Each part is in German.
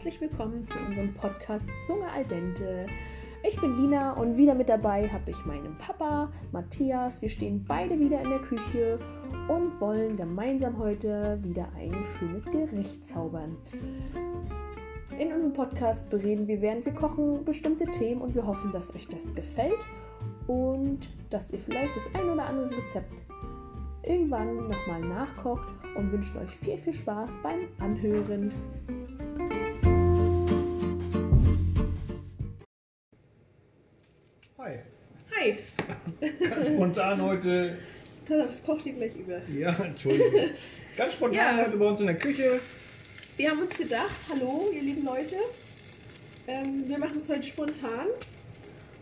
herzlich willkommen zu unserem Podcast Zunge al dente. Ich bin Lina und wieder mit dabei habe ich meinen Papa Matthias. Wir stehen beide wieder in der Küche und wollen gemeinsam heute wieder ein schönes Gericht zaubern. In unserem Podcast bereden wir, während wir kochen, bestimmte Themen und wir hoffen, dass euch das gefällt und dass ihr vielleicht das ein oder andere Rezept irgendwann nochmal nachkocht und wünschen euch viel, viel Spaß beim Anhören. Spontan heute. Pass auf, es kocht dir gleich über. Ja, Entschuldigung. Ganz spontan Ja. heute bei uns in der Küche. Wir haben uns gedacht, hallo ihr lieben Leute, ähm, wir machen es heute spontan,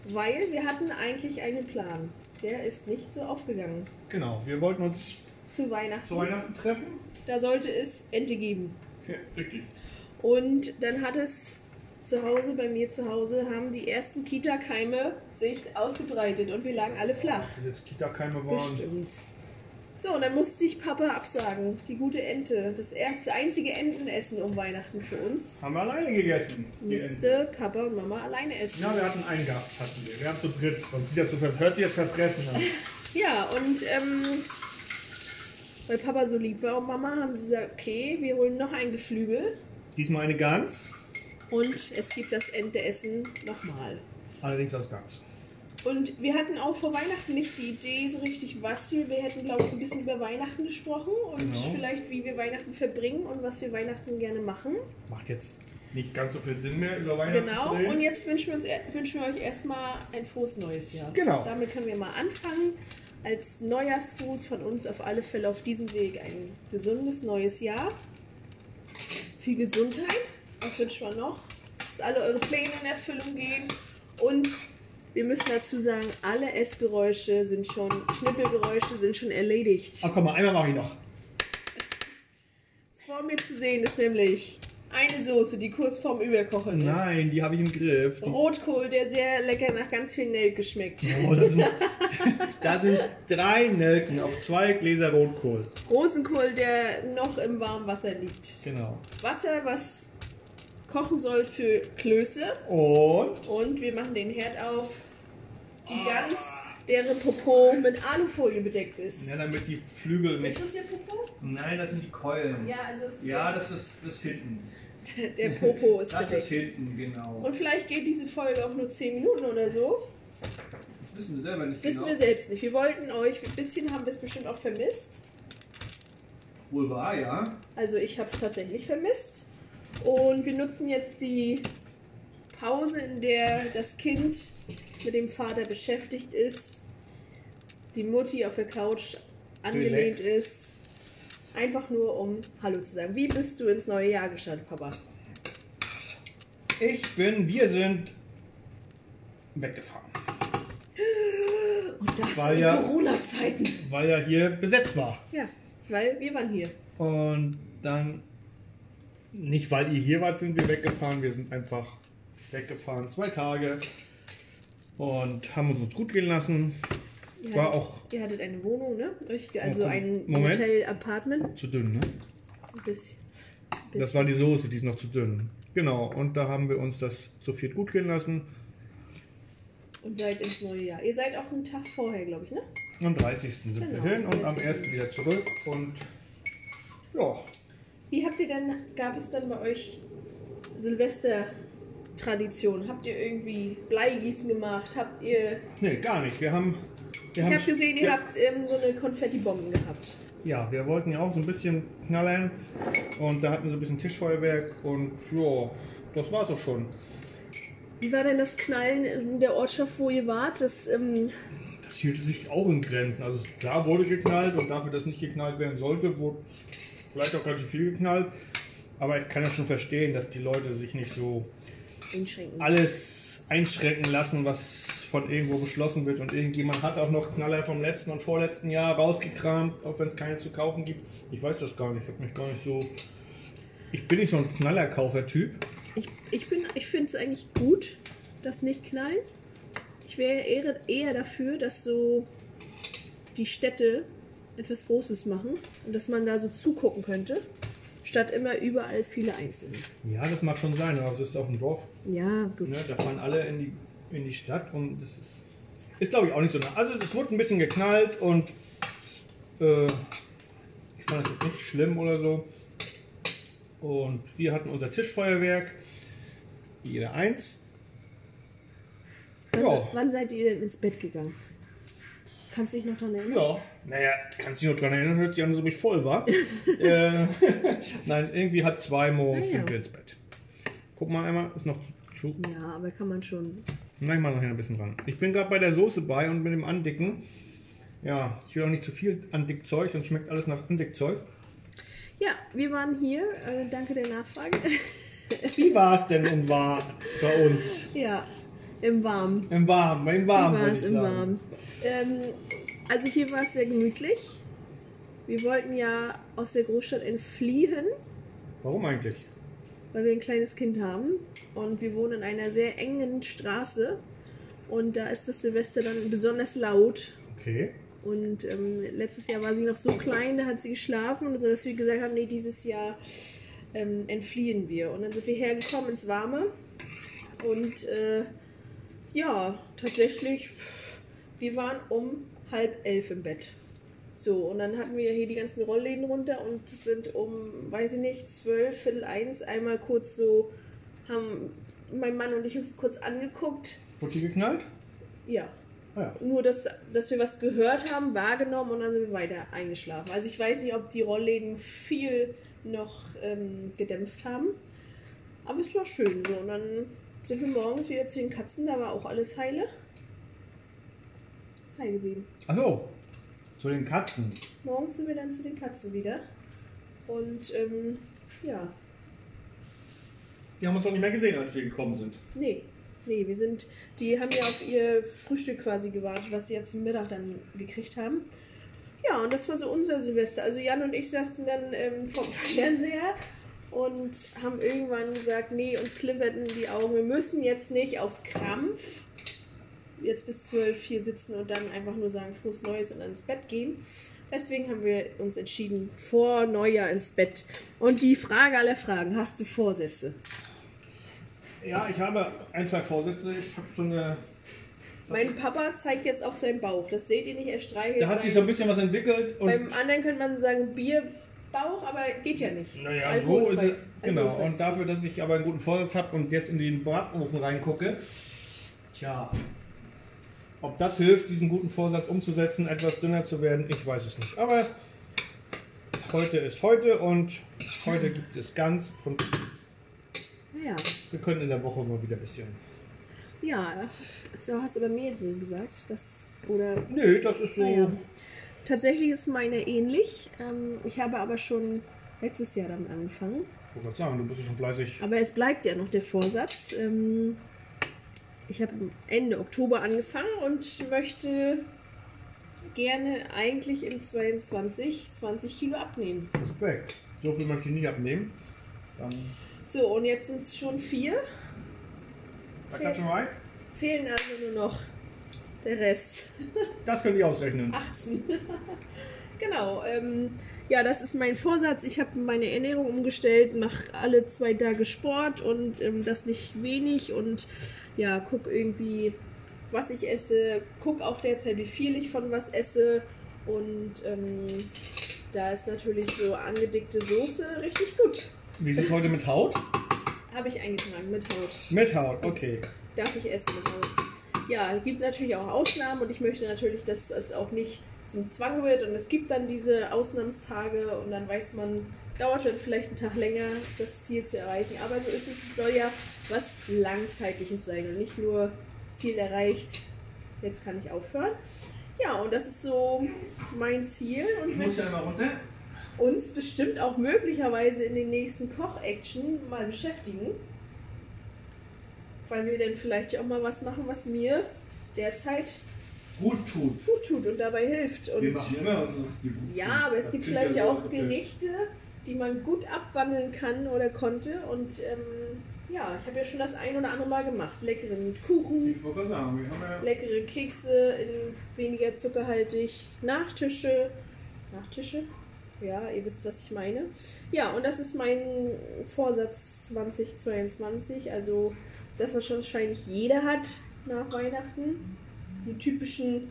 weil wir hatten eigentlich einen Plan. Der ist nicht so aufgegangen. Genau, wir wollten uns Zu Weihnachten. zu Weihnachten treffen. Da sollte es Ente geben. Ja, richtig. Und dann hat es zu Hause, bei mir zu Hause, haben die ersten Kita-Keime sich ausgebreitet und wir lagen alle flach. Dass jetzt Kita-Keime waren. Bestimmt. So, und dann musste ich Papa absagen. Die gute Ente. Das erste, einzige Entenessen um Weihnachten für uns. Haben wir alleine gegessen. Musste Papa und Mama alleine essen. Ja, wir hatten einen Gast, hatten wir. Wir haben zu dritt. Sonst das so ver hört sich jetzt verfressen an. Ja, und ähm, weil Papa so lieb war und Mama, haben sie gesagt, okay, wir holen noch ein Geflügel Diesmal eine Gans, und es gibt das Enteessen nochmal. allerdings aus Gans. Und wir hatten auch vor Weihnachten nicht die Idee so richtig, was wir. Wir hätten, glaube ich, so ein bisschen über Weihnachten gesprochen und Genau. vielleicht, wie wir Weihnachten verbringen und was wir Weihnachten gerne machen. Macht jetzt nicht ganz so viel Sinn mehr über Weihnachten Genau. Und jetzt wünschen wir, uns, wünschen wir euch erstmal ein frohes neues Jahr. Genau. Damit können wir mal anfangen. Als Neujahrsgruß von uns auf alle Fälle auf diesem Weg ein gesundes neues Jahr. Viel Gesundheit. Was wünschen wir noch? Dass alle eure Pläne in Erfüllung gehen. Und wir müssen dazu sagen, alle Essgeräusche sind schon, Schnippelgeräusche sind schon erledigt. Ach komm mal, einmal mache ich noch. Vor mir zu sehen ist nämlich eine Soße, die kurz vorm Überkochen ist. Nein, die habe ich im Griff. Die Rotkohl, der sehr lecker nach ganz viel Nelke schmeckt. Oh, das sind, da sind drei Nelken auf zwei Gläser Rotkohl. Rosenkohl, der noch im warmen Wasser liegt. Genau. Wasser, was kochen soll für Klöße. Und Und wir machen den Herd auf. Die Gans, deren Popo mit Alufolie bedeckt ist. ja, damit die Flügel nicht. Ist das der Popo? Nein, das sind die Keulen. Ja, also es ist Ja, das ist das ist hinten. der, Popo ist Das ist bedeckt. hinten, genau. Und vielleicht geht diese Folge auch nur 10 Minuten oder so. Das wissen wir selber nicht Wissen genau. wir selbst nicht. Wir wollten euch, ein bisschen haben wir es bestimmt auch vermisst. Wohl wahr, ja. Also ich habe es tatsächlich vermisst. Und wir nutzen jetzt die Pause, in der das Kind mit dem Vater beschäftigt ist, die Mutti auf der Couch angelehnt Relax. ist, einfach nur um Hallo zu sagen. Wie bist du ins neue Jahr gestartet, Papa? Ich bin, wir sind weggefahren. Und das Weil in ja- Corona-Zeiten. Weil ja hier besetzt war. Ja, weil wir waren hier. Und dann, nicht weil ihr hier wart, sind wir weggefahren. Wir sind einfach weggefahren. Zwei Tage. Und haben uns gut gehen lassen. Ihr War hattet, auch ihr hattet eine Wohnung, ne? Also Oh, komm. ein Moment. Hotel-Apartment. zu dünn, ne? Bis, Das war die Soße, die ist noch zu dünn. Genau, und da haben wir uns das zu viert gut gehen lassen. und seid ins neue Jahr. Ihr seid auch einen Tag vorher, glaube ich, ne? Am 30. sind Genau, wir hin und am ihr 1. wieder zurück. Und ja, Wie habt ihr denn, gab es dann bei euch Silvester-Tradition? Habt ihr irgendwie Bleigießen gemacht? Habt ihr. nee, gar nicht. Wir haben. Wir Ich habe gesehen, ihr ja, habt ähm, so eine Konfettibomben gehabt. Ja, wir wollten ja auch so ein bisschen knallern. Und da hatten wir so ein bisschen Tischfeuerwerk. Und ja, das war's auch schon. Wie war denn das Knallen in der Ortschaft, wo ihr wart? Das, ähm, Das hielt sich auch in Grenzen. Also klar wurde geknallt und dafür, dass nicht geknallt werden sollte, wurde vielleicht auch ganz schön viel geknallt. Aber ich kann ja schon verstehen, dass die Leute sich nicht so einschränken. alles einschränken lassen, was von irgendwo beschlossen wird. Und irgendjemand hat auch noch Knaller vom letzten und vorletzten Jahr rausgekramt, auch wenn es keine zu kaufen gibt. Ich weiß das gar nicht. Ich habe mich gar nicht so. Ich bin nicht so ein Knallerkaufer-Typ. Ich, ich, bin- ich finde es eigentlich gut, dass nicht knallt. Ich wäre eher, eher dafür, dass so die Städte etwas Großes machen und dass man da so zugucken könnte. statt immer überall viele einzelne. Ja, das mag schon sein, aber es ist auf dem Dorf. Ja, gut. Ne? Da fahren alle in die, in die Stadt und das ist, ist glaube ich, auch nicht so nah. Also es wurde ein bisschen geknallt und äh, ich fand das jetzt nicht schlimm oder so. Und wir hatten unser Tischfeuerwerk, jeder eins. Wann, Ja. wann seid ihr denn ins Bett gegangen? Kannst du dich noch daran erinnern? Ja, naja, kannst dich noch dran erinnern, hört sich an, als ob ich voll war. äh, nein, irgendwie halb zwei morgens Ah, ja. sind wir ins Bett. Guck mal einmal, ist noch zu. Ja, aber kann man schon. Na, ich mach nachher ein bisschen dran. Ich bin gerade bei der Soße bei und mit dem Andicken. Ja, ich will auch nicht zu viel Andickzeug, sonst schmeckt alles nach Andickzeug. Ja, wir waren hier. Äh, danke der Nachfrage. Wie war es denn im Warm bei uns? ja, im Warmen. Im Warm, im Wie Warm, war es im. Warmen? Ähm, also hier war es sehr gemütlich. Wir wollten ja aus der Großstadt entfliehen, Warum eigentlich? weil wir ein kleines Kind haben. Und wir wohnen in einer sehr engen Straße. Und da ist das Silvester dann besonders laut. Okay. Und ähm, letztes Jahr war sie noch so klein, da hat sie geschlafen. Und so, dass wir gesagt haben, nee, dieses Jahr ähm, entfliehen wir. Und dann sind wir hergekommen ins Warme. Und äh, ja, tatsächlich, wir waren um halb elf im Bett. So, und dann hatten wir hier die ganzen Rollläden runter und sind um, weiß ich nicht, zwölf, viertel eins einmal kurz so, haben mein Mann und ich uns kurz angeguckt. Wurde hier geknallt? Ja, Ah, ja. nur, dass, dass wir was gehört haben, wahrgenommen und dann sind wir weiter eingeschlafen. Also ich weiß nicht, ob die Rollläden viel noch ähm, gedämpft haben. Aber es war schön so. Und dann sind wir morgens wieder zu den Katzen, da war auch alles heile. Heil geblieben. Achso, zu den Katzen. Morgens sind wir dann zu den Katzen wieder. Und ähm, ja, Die haben uns noch nicht mehr gesehen, als wir gekommen sind. nee. Nee, wir sind, die haben ja auf ihr Frühstück quasi gewartet, was sie ja zum Mittag dann gekriegt haben. Ja, und das war so unser Silvester. Also Jan und ich saßen dann ähm, vom Fernseher und haben irgendwann gesagt, nee, uns klimperten die Augen. Wir müssen jetzt nicht auf Krampf jetzt bis zwölf hier sitzen und dann einfach nur sagen, frohes Neues und dann ins Bett gehen. Deswegen haben wir uns entschieden, vor Neujahr ins Bett. Und die Frage aller Fragen, hast du Vorsätze? Ja, ich habe ein, zwei Vorsätze. Ich habe so eine. Mein Papa zeigt jetzt auf seinen Bauch. Das seht ihr nicht, er streichelt. Da hat sich so ein bisschen was entwickelt. Beim anderen könnte man sagen Bierbauch, aber geht ja nicht. Naja, so ist es. Genau. Und dafür, dass ich aber einen guten Vorsatz habe und jetzt in den Bratenofen reingucke, tja, ob das hilft, diesen guten Vorsatz umzusetzen, etwas dünner zu werden, ich weiß es nicht. Aber heute ist heute und heute gibt es ganz und Ja, wir können in der Woche mal wieder ein bisschen. ja. So hast du aber mehrere gesagt. Das, oder Nö, das ist so. Naja. Tatsächlich ist meine ähnlich. Ähm, ich habe aber schon letztes Jahr damit angefangen. Ich wollte gerade sagen, du bist schon fleißig. Aber es bleibt ja noch der Vorsatz. Ähm, ich habe Ende Oktober angefangen und möchte gerne eigentlich in 22 20 Kilo abnehmen. Respekt. So viel möchte ich nicht abnehmen. Dann. So, und jetzt sind es schon vier. Da du rein. Fehlen also nur noch der Rest. Das könnt ihr ausrechnen. 18. genau. Ähm, ja, das ist mein Vorsatz. Ich habe meine Ernährung umgestellt, mache alle zwei Tage Sport und ähm, das nicht wenig und ja, guck irgendwie, was ich esse. Guck auch derzeit, wie viel ich von was esse. Und ähm, da ist natürlich so angedickte Soße richtig gut. Wie ist es heute mit Haut? Habe ich eingetragen mit Haut. Mit Haut, okay. Darf ich essen mit Haut. Ja, es gibt natürlich auch Ausnahmen und ich möchte natürlich, dass es auch nicht zum Zwang wird und es gibt dann diese Ausnahmstage und dann weiß man, dauert dann vielleicht einen Tag länger, das Ziel zu erreichen. Aber so ist es, es soll ja was Langzeitliches sein und nicht nur Ziel erreicht, jetzt kann ich aufhören. Ja, und das ist so mein Ziel und Ich muss möchte ja immer runter. uns bestimmt auch möglicherweise in den nächsten Koch-Action mal beschäftigen. Weil wir dann vielleicht ja auch mal was machen, was mir derzeit Gut tut. gut tut und dabei hilft. Und Wir machen immer was, dir gut tut. ja, aber es Das gibt vielleicht ja auch. Gerichte, die man gut abwandeln kann oder konnte. Und ähm, ja, ich habe ja schon das ein oder andere Mal gemacht. Leckeren Kuchen, sagen, ja. leckere Kekse in weniger zuckerhaltig, Nachtische. Nachtische? Ja, ihr wisst, was ich meine. Ja, und das ist mein Vorsatz 2022. Also das, was wahrscheinlich jeder hat nach Weihnachten. Die typischen,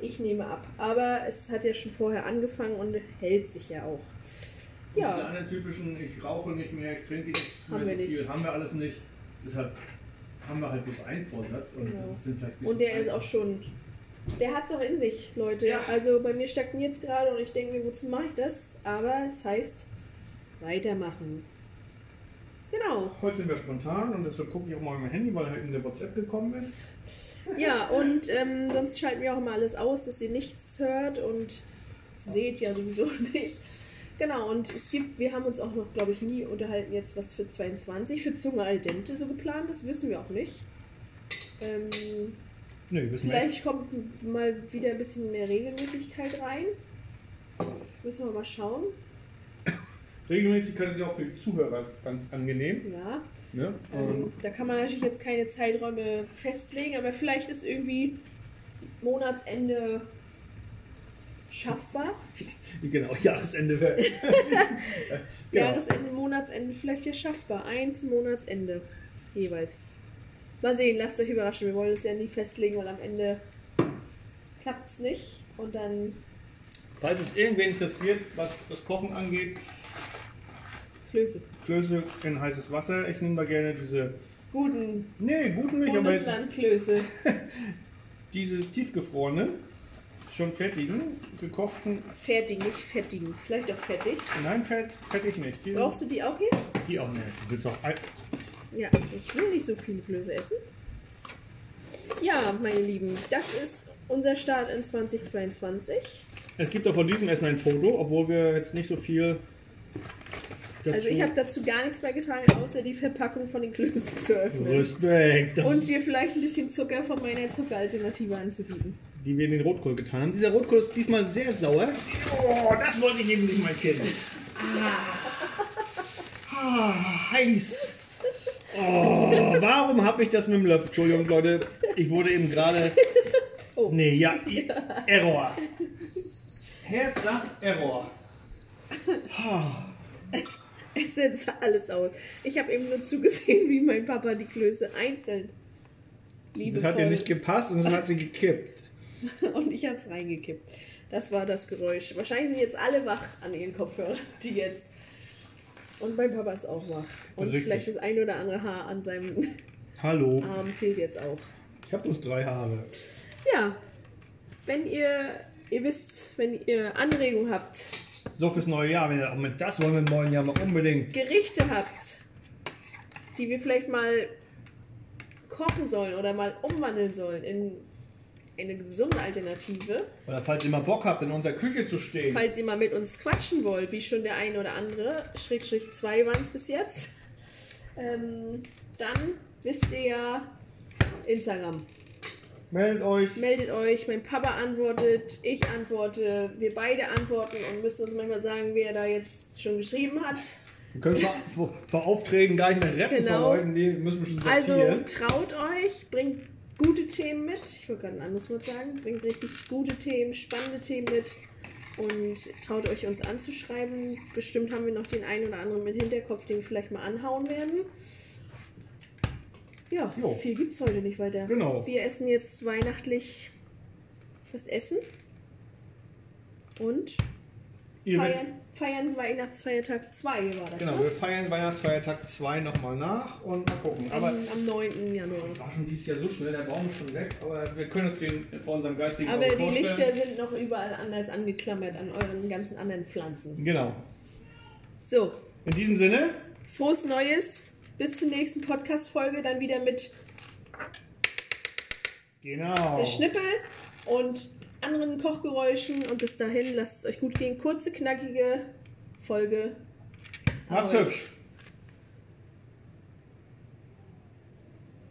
ich nehme ab. Aber es hat ja schon vorher angefangen und hält sich ja auch. Diese Ja, anderen typischen, ich rauche nicht mehr, ich trinke nicht mehr Haben wir so nicht. viel, haben wir alles nicht. Deshalb haben wir halt bloß einen Vorsatz. Und, Genau. ein und der ist auch einfach. schon. Der hat es auch in sich, Leute. Ja. Also bei mir stagniert es gerade und ich denke mir, wozu mache ich das? Aber es heißt weitermachen. Genau. Heute sind wir spontan und deshalb gucke ich auch mal mein Handy, weil halt in der WhatsApp gekommen ist. Ja, und ähm, sonst schalten wir auch immer alles aus, dass ihr nichts hört und seht ja sowieso nicht. Genau, und es gibt, wir haben uns auch noch, glaube ich, nie unterhalten jetzt, was für 22 für Zunge al dente so geplant ist, wissen wir auch nicht. Ähm, Nee, wissen wir nicht. vielleicht kommt mal wieder ein bisschen mehr Regelmäßigkeit rein. Müssen wir mal schauen. Regelmäßigkeit ist ja auch für die Zuhörer ganz angenehm. Ja, Ne? ähm, Und da kann man natürlich jetzt keine Zeiträume festlegen, aber vielleicht ist irgendwie Monatsende schaffbar. genau, Jahresende wäre. genau. Jahresende, Monatsende vielleicht ja schaffbar. Eins Monatsende jeweils. Mal sehen, lasst euch überraschen. Wir wollen uns ja nie festlegen, weil am Ende klappt es nicht. Und dann Falls es irgendwen interessiert, was das Kochen angeht, Klöße. Klöße in heißes Wasser. Ich nehme da gerne diese. Guten Nee, guten nicht, aber Bundeslandklöße. diese tiefgefrorenen, schon fertigen, gekochten. Fertig, nicht fettigen. Vielleicht auch fettig. Nein, fett, fettig nicht. Die, Brauchst du die auch hier? die auch nicht. Du willst auch. ein- Ja, ich will nicht so viele Klöße essen. Ja, meine Lieben, das ist unser Start in 2022. Es gibt auch von diesem erstmal ein Foto, obwohl wir jetzt nicht so viel. Dazu Also ich habe dazu gar nichts beigetragen, außer die Verpackung von den Klößen zu öffnen. Respekt. Das Und dir vielleicht ein bisschen Zucker von meiner Zuckeralternative anzubieten. die wir in den Rotkohl getan haben. Dieser Rotkohl ist diesmal sehr sauer. Oh, das wollte ich eben nicht, mein Kind. Ah, heiß. Oh, warum habe ich das mit dem Löffel? Entschuldigung, Leute. Ich wurde eben gerade. Oh. Nee, ja, i- Error. Herz sagt Error. Es setzt alles aus. Ich habe eben nur zugesehen, wie mein Papa die Klöße einzeln Das liebevoll hat ihr nicht gepasst und dann hat sie gekippt. und ich habe es reingekippt. Das war das Geräusch. Wahrscheinlich sind jetzt alle wach an ihren Kopfhörern, die jetzt. Und mein Papa ist auch wach. Und Richtig. vielleicht das ein oder andere Haar an seinem Hallo. Arm fehlt jetzt auch. Ich habe bloß drei Haare. Ja, wenn ihr, ihr wisst, wenn ihr Anregungen habt, So fürs neue Jahr. Wenn ihr, auch mit das wollen wir im neuen Jahr mal unbedingt. Gerichte habt, die wir vielleicht mal kochen sollen oder mal umwandeln sollen in eine gesunde Alternative, Oder falls ihr mal Bock habt, in unserer Küche zu stehen. falls ihr mal mit uns quatschen wollt, wie schon der eine oder andere, Schrägstrich 2 waren es bis jetzt, ähm, dann wisst ihr ja Instagram. Meldet euch. Meldet euch, mein Papa antwortet, ich antworte, wir beide antworten und müssen uns manchmal sagen, wer da jetzt schon geschrieben hat. Wir können vor, vor, vor Aufträgen gar nicht mehr retten Genau. von Leuten, die müssen wir schon Also sortieren. traut euch, bringt gute Themen mit. Ich wollte gerade ein anderes Wort sagen. Bringt richtig gute Themen, spannende Themen mit. Und traut euch uns anzuschreiben. Bestimmt haben wir noch den einen oder anderen im Hinterkopf, den wir vielleicht mal anhauen werden. Ja, Jo. viel gibt es heute nicht weiter. Genau. Wir essen jetzt weihnachtlich das Essen. Und feiern, feiern Weihnachtsfeiertag 2 war das. Genau, ne? wir feiern Weihnachtsfeiertag 2 nochmal nach und mal gucken. Aber am, am 9. Januar. das war schon dieses Jahr so schnell, der Baum ist schon weg, aber wir können uns den vor unserem geistigen Aber Auge die vorstellen. Lichter sind noch überall anders angeklammert an euren ganzen anderen Pflanzen. Genau. So, In diesem Sinne, frohes Neues. Bis zur nächsten Podcast-Folge. Dann wieder mit genau. der Schnippel und anderen Kochgeräuschen. Und bis dahin, lasst es euch gut gehen. Kurze, knackige Folge. Macht's Aber- hübsch.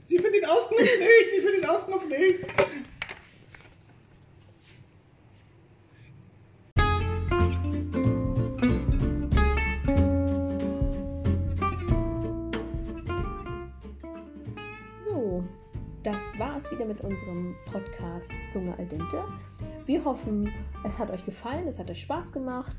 Sie findet den Ausknopf nicht, sie findet den Ausknopf nicht. Das war es wieder mit unserem Podcast Zunge al dente. Wir hoffen, es hat euch gefallen, es hat euch Spaß gemacht.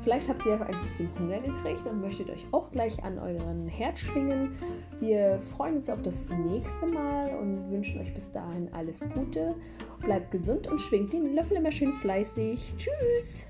Vielleicht habt ihr ein bisschen Hunger gekriegt und möchtet euch auch gleich an euren Herd schwingen. Wir freuen uns auf das nächste Mal und wünschen euch bis dahin alles Gute. Bleibt gesund und schwingt den Löffel immer schön fleißig. Tschüss!